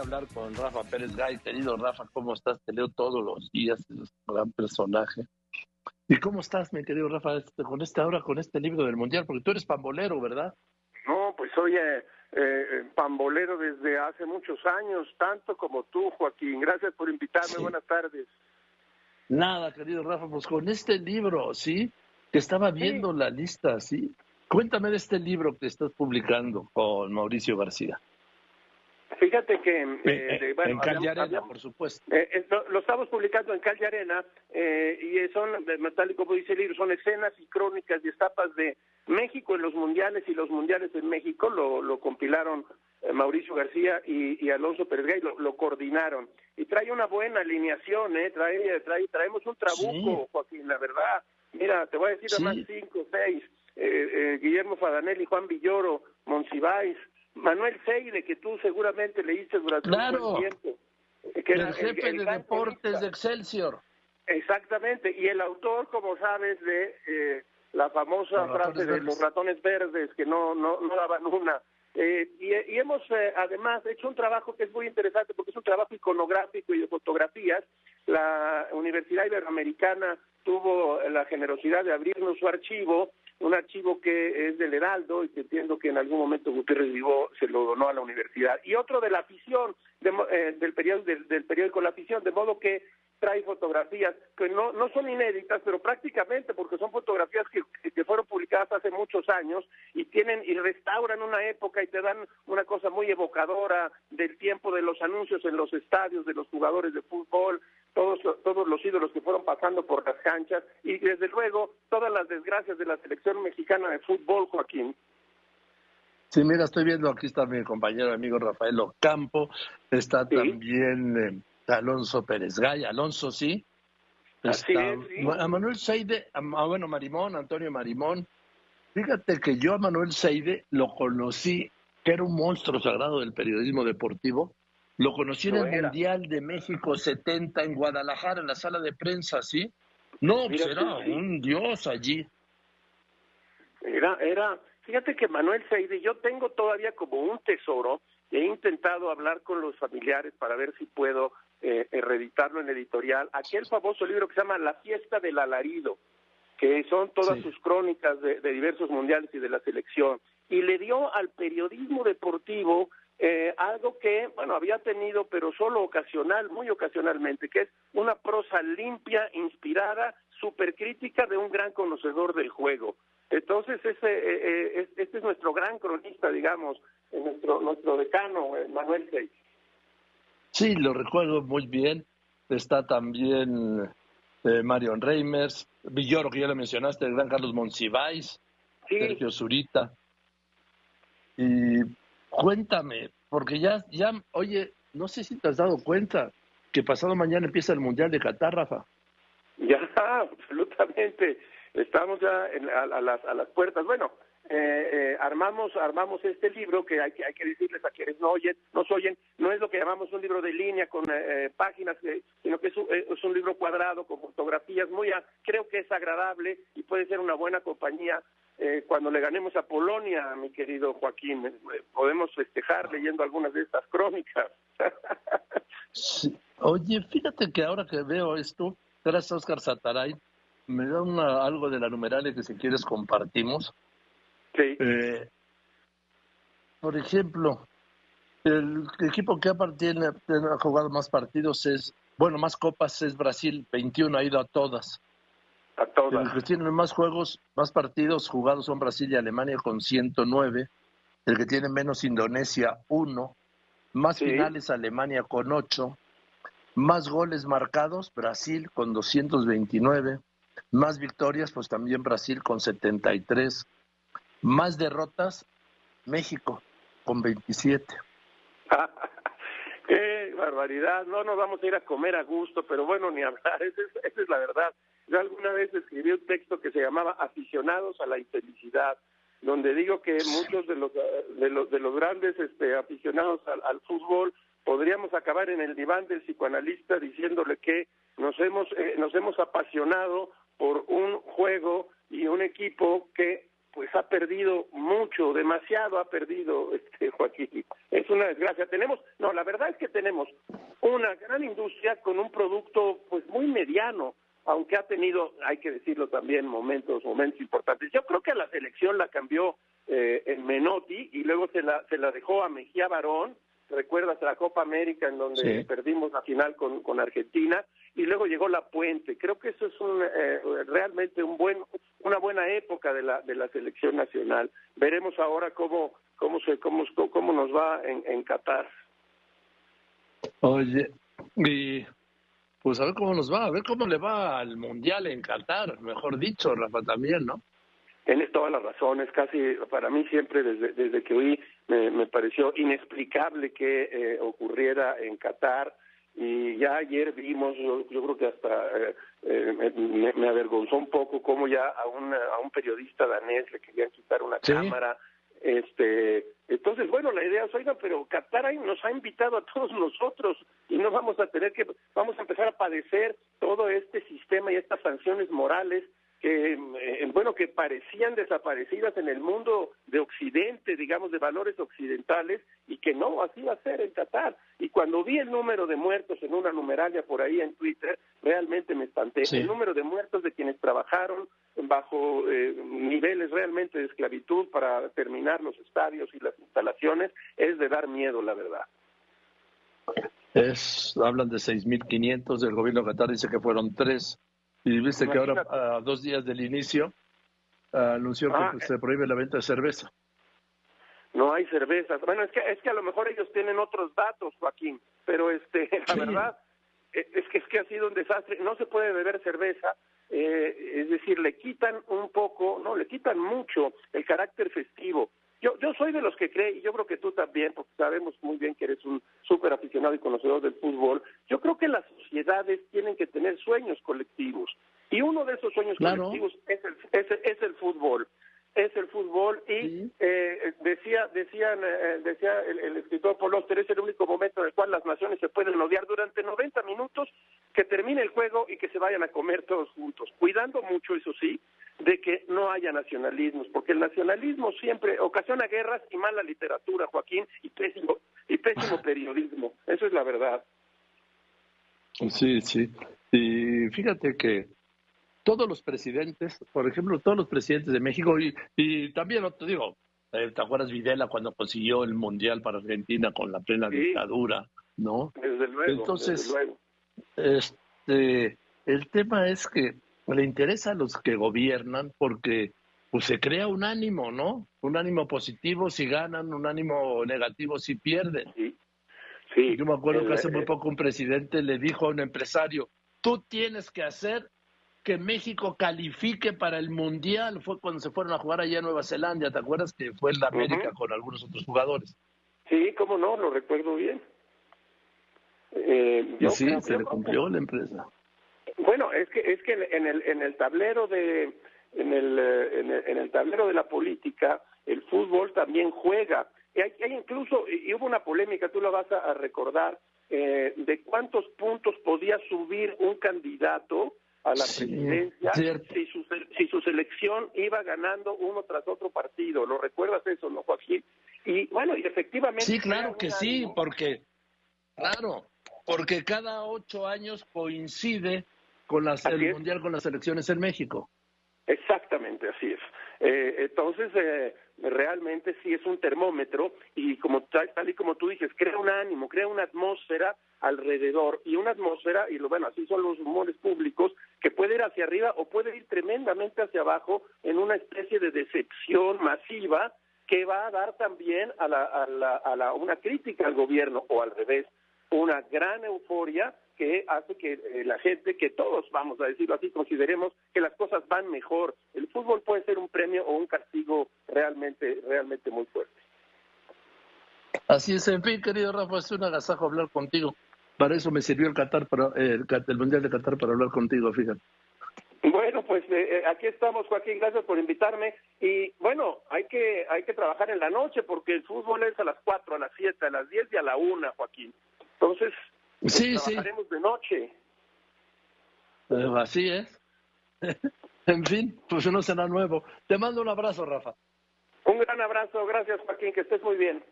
hablar con Rafa Pérez Gay. Querido Rafa, ¿cómo estás? Te leo todos los días, es un gran personaje. ¿Y cómo estás, mi querido Rafa, este, con este ahora, con este libro del Mundial? Porque tú eres pambolero, ¿verdad? No, pues soy eh, eh, pambolero desde hace muchos años, tanto como tú, Joaquín. Gracias por invitarme. Buenas tardes. Nada, querido Rafa, pues con este libro, ¿sí? Que estaba viendo la lista, ¿sí? Cuéntame de este libro que estás publicando con Mauricio García. Fíjate que... Eh, eh, en Calle Arena, por supuesto. Eh, lo, estamos publicando en Calle Arena y son, tal y como dice el libro, son escenas y crónicas y etapas de México en los mundiales y los mundiales en México. Lo, lo compilaron Mauricio García y, Alonso Pérez Gay, lo, coordinaron. Y trae una buena alineación, ¿eh? Trae, trae, traemos un trabuco, Joaquín, la verdad. Mira, te voy a decir además cinco, seis. Guillermo Fadanelli, Juan Villoro, Monsiváis, Manuel Seide, que tú seguramente leíste durante un tiempo. Que el jefe de deportes de Excelsior. Exactamente, y el autor, como sabes, de eh, la famosa frase de los ratones verdes, que no, no, no daban una. Eh, y, hemos eh, además hecho un trabajo que es muy interesante porque es un trabajo iconográfico y de fotografías. La Universidad Iberoamericana tuvo la generosidad de abrirnos su archivo un archivo que es del Heraldo y que entiendo que en algún momento Gutiérrez Vivó se lo donó a la universidad, y otro de la afición, eh, del, periódico, del, periódico La Afición, de modo que trae fotografías que no, no son inéditas, pero prácticamente porque son fotografías que, que fueron publicadas hace muchos años y tienen y restauran una época y te dan una cosa muy evocadora del tiempo de los anuncios en los estadios de los jugadores de fútbol, todos, todos los ídolos que fueron pasando por las canchas y desde luego todas las desgracias de la selección mexicana de fútbol, Joaquín. Sí, mira, estoy viendo, aquí está mi compañero amigo Rafael Ocampo, está también eh, Alonso Pérez Gay, Alonso, sí. Está, A Manuel Seide, a, bueno, Marimón, Antonio Marimón. Fíjate que yo a Manuel Seide lo conocí, que era un monstruo sagrado del periodismo deportivo, lo conocí en el Mundial de México 70 en Guadalajara, en la sala de prensa, ¿sí? No, pues era un dios allí. Era, era, fíjate que Manuel Seide, yo tengo todavía como un tesoro, he intentado hablar con los familiares para ver si puedo eh, reeditarlo en editorial, aquel famoso libro que se llama La fiesta del alarido, que son todas sus crónicas de diversos mundiales y de la selección, y le dio al periodismo deportivo eh, algo que, bueno, había tenido, pero solo ocasional, muy ocasionalmente, que es una prosa limpia, inspirada, supercrítica de un gran conocedor del juego. Entonces, ese, eh, eh este es nuestro gran cronista, digamos, nuestro, nuestro decano, eh, Manuel Seix. Sí, lo recuerdo muy bien. Está también Marion Reimers, Villoro, que ya lo mencionaste, el gran Carlos Monsiváis, Sergio Zurita. Y Cuéntame, porque ya, ya, oye, no sé si te has dado cuenta que pasado mañana empieza el Mundial de Qatar, Rafa. Ya, absolutamente. Estamos ya a, las, a las puertas. Bueno, eh, eh, armamos armamos este libro que hay que hay que decirles a quienes no oyen nos oyen no es lo que llamamos un libro de línea con eh, páginas sino que es un, es un, libro cuadrado con fotografías muy creo que es agradable y puede ser una buena compañía eh, cuando le ganemos a Polonia, mi querido Joaquín. Eh, podemos festejar leyendo algunas de estas crónicas. Oye, fíjate que ahora que veo esto, gracias a Oscar Sataray, me da una, algo de la numeralia que si quieres compartimos. Sí. Eh, por ejemplo, el equipo que ha, ha jugado más partidos es, bueno, más copas es Brasil, 21 ha ido a todas. A todas. Los que tienen más juegos, más partidos jugados son Brasil y Alemania con 109. El que tiene menos Indonesia, 1. Más finales Alemania con 8. Más goles marcados, Brasil con 229. Más victorias, pues también Brasil con 73. Más derrotas, México con 27. ¡Qué barbaridad! No nos vamos a ir a comer a gusto, pero bueno, ni hablar, esa es la verdad. Yo alguna vez escribí un texto que se llamaba Aficionados a la infelicidad, donde digo que muchos de los de los, de los grandes este, aficionados al, fútbol podríamos acabar en el diván del psicoanalista diciéndole que nos hemos eh, nos hemos apasionado por un juego y un equipo que pues ha perdido mucho, demasiado ha perdido este Joaquín. Es una desgracia. Tenemos, no, la verdad es que tenemos una gran industria con un producto pues muy mediano, aunque ha tenido, hay que decirlo también, momentos, momentos importantes. Yo creo que la selección la cambió eh, en Menotti y luego se la, se la dejó a Mejía Barón, recuerdas la Copa América en donde perdimos la final con, con Argentina y luego llegó la Puente. Creo que eso es un, eh, realmente un buen, una buena época de la, de la selección nacional. Veremos ahora cómo, cómo, se, cómo, cómo nos va en, en Qatar. Oye, y pues a ver cómo nos va, a ver cómo le va al Mundial en Qatar, mejor dicho, Rafa, también, ¿no? Tienes todas las razones, casi para mí siempre desde, desde que oí me, me pareció inexplicable que eh, ocurriera en Qatar y ya ayer vimos, yo, creo que hasta eh, eh, me, avergonzó un poco cómo ya a un, a un periodista danés le querían quitar una cámara. Este, entonces, bueno, la idea es, oiga, pero Qatar nos ha invitado a todos nosotros y no vamos a tener que, vamos a empezar a padecer todo este sistema y estas sanciones morales que, eh, bueno, que parecían desaparecidas en el mundo de Occidente, digamos, de valores occidentales, que no, así va a ser en Qatar. Y cuando vi el número de muertos en una numeralia por ahí en Twitter, realmente me espanté. El número de muertos de quienes trabajaron bajo eh, niveles realmente de esclavitud para terminar los estadios y las instalaciones es de dar miedo, la verdad. Es, hablan de 6.500, el gobierno de Qatar dice que fueron tres y viste que ahora, a dos días del inicio, anunció que ah, pues, se prohíbe la venta de cerveza. No hay cervezas. Bueno, es que es que a lo mejor ellos tienen otros datos, Joaquín, pero este, la verdad e, es que es que ha sido un desastre. No se puede beber cerveza, eh, es decir, le quitan un poco, no, le quitan mucho el carácter festivo. Yo, yo soy de los que cree, y yo creo que tú también, porque sabemos muy bien que eres un súper aficionado y conocedor del fútbol, yo creo que las sociedades tienen que tener sueños colectivos. Y uno de esos sueños colectivos es el, es, es el fútbol es el fútbol y eh, decía decían eh, decía el, escritor Paul Oster es el único momento en el cual las naciones se pueden odiar durante 90 minutos que termine el juego y que se vayan a comer todos juntos. Cuidando mucho eso sí de que no haya nacionalismos porque el nacionalismo siempre ocasiona guerras y mala literatura Joaquín y pésimo y pésimo periodismo. Eso es la verdad. Sí sí. Y fíjate que todos los presidentes, por ejemplo, todos los presidentes de México, y, y también, te digo, eh, ¿te acuerdas Videla cuando consiguió el Mundial para Argentina con la plena dictadura? ¿No? Desde luego. Entonces, este, el tema es que le interesa a los que gobiernan porque pues se crea un ánimo, ¿no? Un ánimo positivo si ganan, un ánimo negativo si pierden. Sí. sí. Yo me acuerdo que hace muy poco un presidente le dijo a un empresario, tú tienes que hacer que México califique para el Mundial fue cuando se fueron a jugar allá en Nueva Zelanda, ¿te acuerdas que fue en la América con algunos otros jugadores? Sí, cómo no, lo recuerdo bien. Eh, y sí, se le cumplió la empresa. Bueno, es que es que en el en el tablero de en el, eh, en el, tablero de la política el fútbol también juega. Y hay, hay incluso y hubo una polémica, tú lo vas a, recordar, eh, de cuántos puntos podía subir un candidato a la presidencia si su, si su selección iba ganando uno tras otro partido. ¿Lo recuerdas eso, no, Joaquín? Y bueno, y efectivamente... Sí, claro que sí, porque, claro, porque cada ocho años coincide con las, el Mundial con las elecciones en México. Exactamente, así es. Eh, entonces, eh, realmente sí es un termómetro y como tal, y como tú dices, crea un ánimo, crea una atmósfera alrededor y una atmósfera, y lo, bueno, así son los rumores públicos, que puede ir hacia arriba o puede ir tremendamente hacia abajo en una especie de decepción masiva que va a dar también a, la, a, la, a la, una crítica al gobierno o al revés, una gran euforia que hace que eh, la gente, que todos, vamos a decirlo así, consideremos que las cosas van mejor. Fútbol puede ser un premio o un castigo realmente, realmente muy fuerte. Así es, en fin, querido Rafa, es un agasajo hablar contigo. Para eso me sirvió el Qatar, para, eh, el, Mundial de Qatar para hablar contigo, fíjate. Bueno, pues eh, aquí estamos, Joaquín, gracias por invitarme. Y bueno, hay que hay que trabajar en la noche porque el fútbol es a las 4, a las 7, a las 10 y a la 1, Joaquín. Entonces, Sí, sí. de noche. así es. En fin, pues no será nuevo. Te mando un abrazo, Rafa. Un gran abrazo, gracias Joaquín, que estés muy bien.